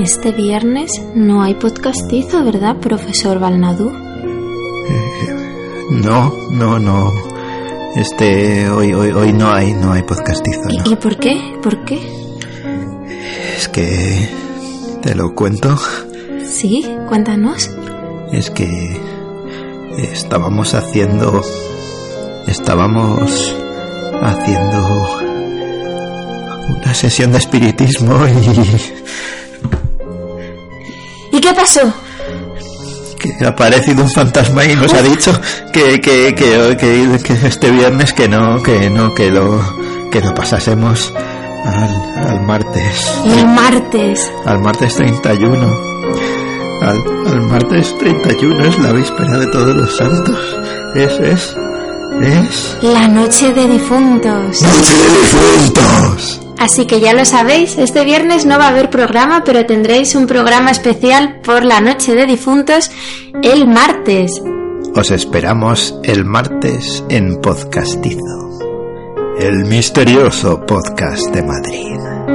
Este viernes no hay podcastizo, ¿verdad, profesor Balnadú? No, no, no. Este, hoy, hoy, hoy no hay, no hay podcastizo. ¿Y, por qué? ¿Por qué? Es que te lo cuento. Sí, cuéntanos. Es que estábamos haciendo, estábamos haciendo una sesión de espiritismo y ¿Y qué pasó? que ha aparecido un fantasma y nos ha dicho que, que, que, que- este viernes que no, que no, que lo, que lo pasásemos al, al martes. El martes. Al martes 31. Al, al martes 31 es la víspera de todos los santos. Es, es, es. La noche de difuntos. ¡Noche de difuntos! Así que ya lo sabéis, este viernes no va a haber programa, pero tendréis un programa especial por la noche de difuntos el martes. Os esperamos el martes en Podcastizo. El misterioso podcast de Madrid.